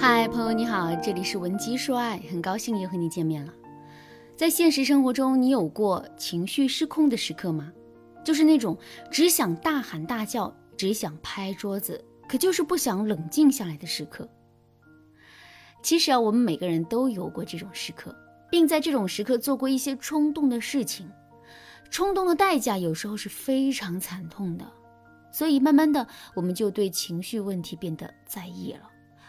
嗨，朋友你好，这里是文姬说爱，很高兴又和你见面了。在现实生活中，你有过情绪失控的时刻吗？就是那种只想大喊大叫，只想拍桌子，可就是不想冷静下来的时刻。其实啊，我们每个人都有过这种时刻，并在这种时刻做过一些冲动的事情。冲动的代价有时候是非常惨痛的，所以慢慢的，我们就对情绪问题变得在意了。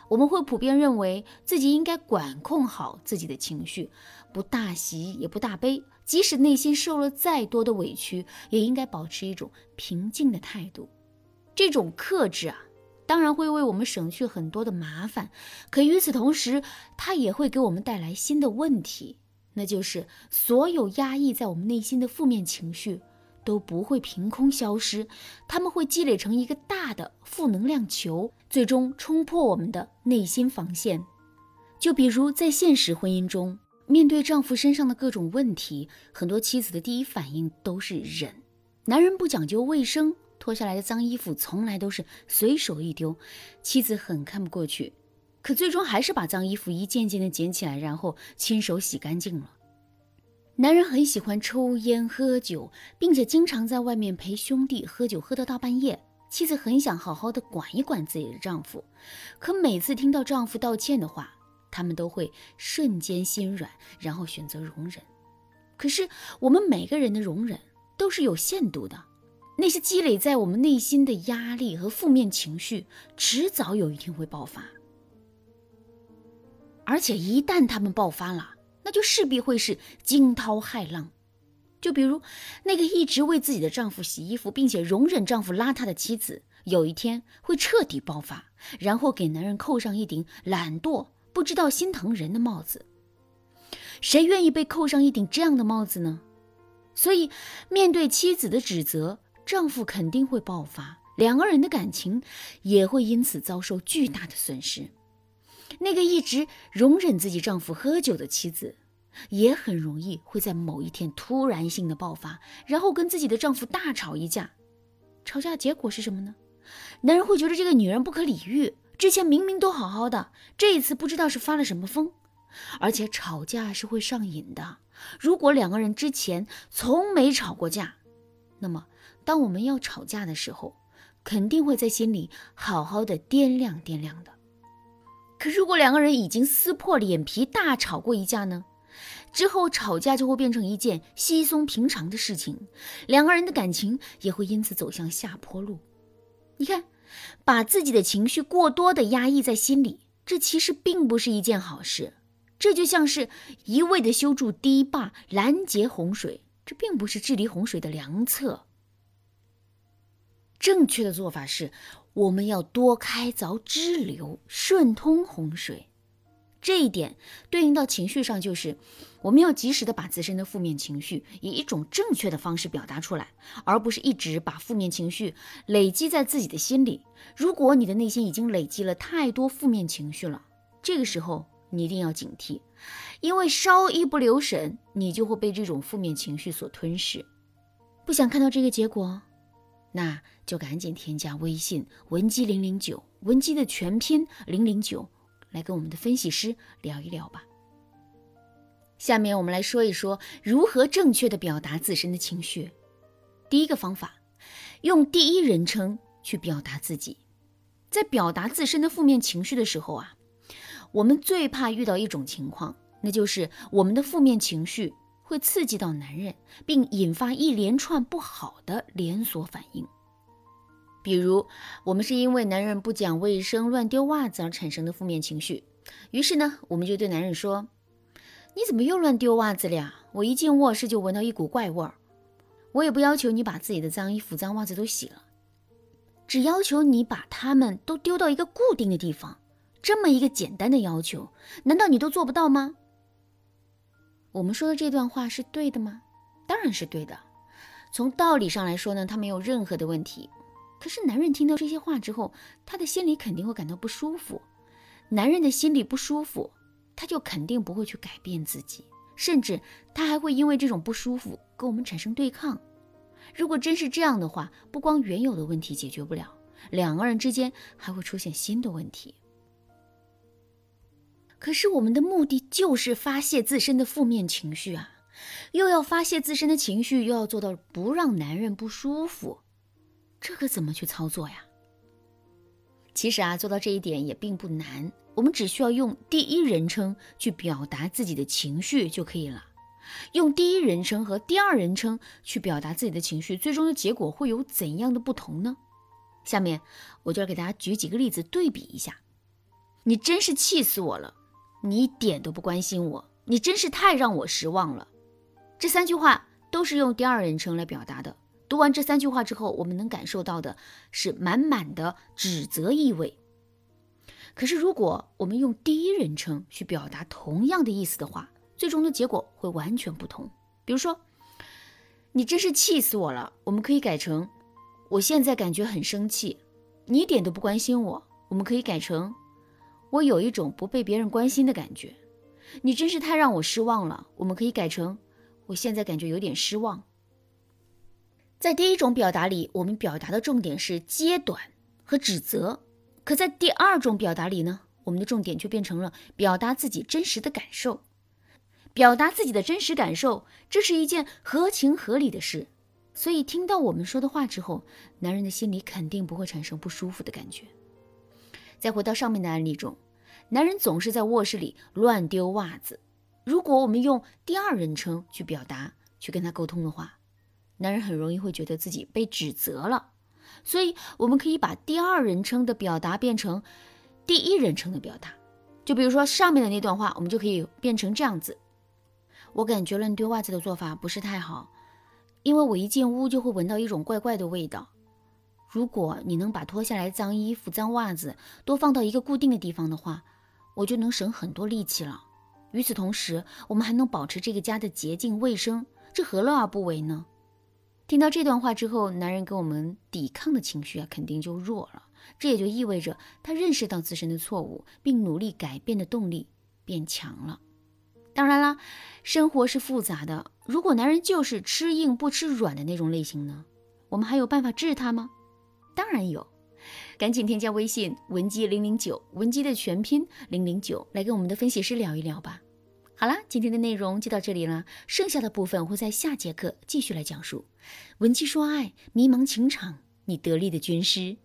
我们会普遍认为自己应该管控好自己的情绪，不大喜也不大悲，即使内心受了再多的委屈，也应该保持一种平静的态度。这种克制啊，当然会为我们省去很多的麻烦，可与此同时，它也会给我们带来新的问题，那就是所有压抑在我们内心的负面情绪。都不会凭空消失，他们会积累成一个大的负能量球，最终冲破我们的内心防线。就比如在现实婚姻中，面对丈夫身上的各种问题，很多妻子的第一反应都是忍。男人不讲究卫生，脱下来的脏衣服从来都是随手一丢，妻子很看不过去，可最终还是把脏衣服一件件的捡起来，然后亲手洗干净了。男人很喜欢抽烟喝酒，并且经常在外面陪兄弟喝酒，喝到大半夜。妻子很想好好的管一管自己的丈夫，可每次听到丈夫道歉的话，他们都会瞬间心软，然后选择容忍。可是我们每个人的容忍都是有限度的，那些积累在我们内心的压力和负面情绪，迟早有一天会爆发。而且一旦他们爆发了，那就势必会是惊涛骇浪，就比如那个一直为自己的丈夫洗衣服，并且容忍丈夫邋遢的妻子，有一天会彻底爆发，然后给男人扣上一顶懒惰、不知道心疼人的帽子。谁愿意被扣上一顶这样的帽子呢？所以，面对妻子的指责，丈夫肯定会爆发，两个人的感情也会因此遭受巨大的损失。那个一直容忍自己丈夫喝酒的妻子，也很容易会在某一天突然性的爆发，然后跟自己的丈夫大吵一架。吵架结果是什么呢？男人会觉得这个女人不可理喻，之前明明都好好的，这一次不知道是发了什么疯。而且吵架是会上瘾的。如果两个人之前从没吵过架，那么当我们要吵架的时候，肯定会在心里好好的掂量掂量的。可如果两个人已经撕破脸皮大吵过一架呢？之后吵架就会变成一件稀松平常的事情，两个人的感情也会因此走向下坡路。你看，把自己的情绪过多的压抑在心里，这其实并不是一件好事。这就像是一味的修筑堤坝拦截洪水，这并不是治理洪水的良策。正确的做法是。我们要多开凿支流，顺通洪水。这一点对应到情绪上，就是我们要及时的把自身的负面情绪以一种正确的方式表达出来，而不是一直把负面情绪累积在自己的心里。如果你的内心已经累积了太多负面情绪了，这个时候你一定要警惕，因为稍一不留神，你就会被这种负面情绪所吞噬。不想看到这个结果。那就赶紧添加微信文姬零零九，文姬的全拼零零九，来跟我们的分析师聊一聊吧。下面我们来说一说如何正确的表达自身的情绪。第一个方法，用第一人称去表达自己。在表达自身的负面情绪的时候啊，我们最怕遇到一种情况，那就是我们的负面情绪。会刺激到男人，并引发一连串不好的连锁反应。比如，我们是因为男人不讲卫生、乱丢袜子而产生的负面情绪，于是呢，我们就对男人说：“你怎么又乱丢袜子了呀？我一进卧室就闻到一股怪味儿。我也不要求你把自己的脏衣服、脏袜子都洗了，只要求你把它们都丢到一个固定的地方。这么一个简单的要求，难道你都做不到吗？”我们说的这段话是对的吗？当然是对的。从道理上来说呢，他没有任何的问题。可是男人听到这些话之后，他的心里肯定会感到不舒服。男人的心里不舒服，他就肯定不会去改变自己，甚至他还会因为这种不舒服跟我们产生对抗。如果真是这样的话，不光原有的问题解决不了，两个人之间还会出现新的问题。可是我们的目的就是发泄自身的负面情绪啊，又要发泄自身的情绪，又要做到不让男人不舒服，这可怎么去操作呀？其实啊，做到这一点也并不难，我们只需要用第一人称去表达自己的情绪就可以了。用第一人称和第二人称去表达自己的情绪，最终的结果会有怎样的不同呢？下面我就要给大家举几个例子对比一下。你真是气死我了！你一点都不关心我，你真是太让我失望了。这三句话都是用第二人称来表达的。读完这三句话之后，我们能感受到的是满满的指责意味。可是，如果我们用第一人称去表达同样的意思的话，最终的结果会完全不同。比如说，你真是气死我了，我们可以改成我现在感觉很生气，你一点都不关心我，我们可以改成我有一种不被别人关心的感觉。你真是太让我失望了，我们可以改成我现在感觉有点失望。在第一种表达里，我们表达的重点是揭短和指责；可在第二种表达里呢，我们的重点却变成了表达自己真实的感受。表达自己的真实感受，这是一件合情合理的事。所以，听到我们说的话之后，男人的心里肯定不会产生不舒服的感觉。再回到上面的案例中，男人总是在卧室里乱丢袜子。如果我们用第二人称去表达、去跟他沟通的话，男人很容易会觉得自己被指责了，所以我们可以把第二人称的表达变成第一人称的表达。就比如说上面的那段话，我们就可以变成这样子：我感觉乱丢袜子的做法不是太好，因为我一进屋就会闻到一种怪怪的味道。如果你能把脱下来脏衣服、脏袜子都放到一个固定的地方的话，我就能省很多力气了。与此同时，我们还能保持这个家的洁净卫生，这何乐而不为呢？听到这段话之后，男人跟我们抵抗的情绪啊，肯定就弱了。这也就意味着他认识到自身的错误，并努力改变的动力变强了。当然啦，生活是复杂的。如果男人就是吃硬不吃软的那种类型呢，我们还有办法治他吗？当然有，赶紧添加微信文姬零零九，文姬的全拼零零九，来跟我们的分析师聊一聊吧。好啦，今天的内容就到这里了，剩下的部分会在下节课继续来讲述。文姬说爱，迷茫情场，你得力的军师。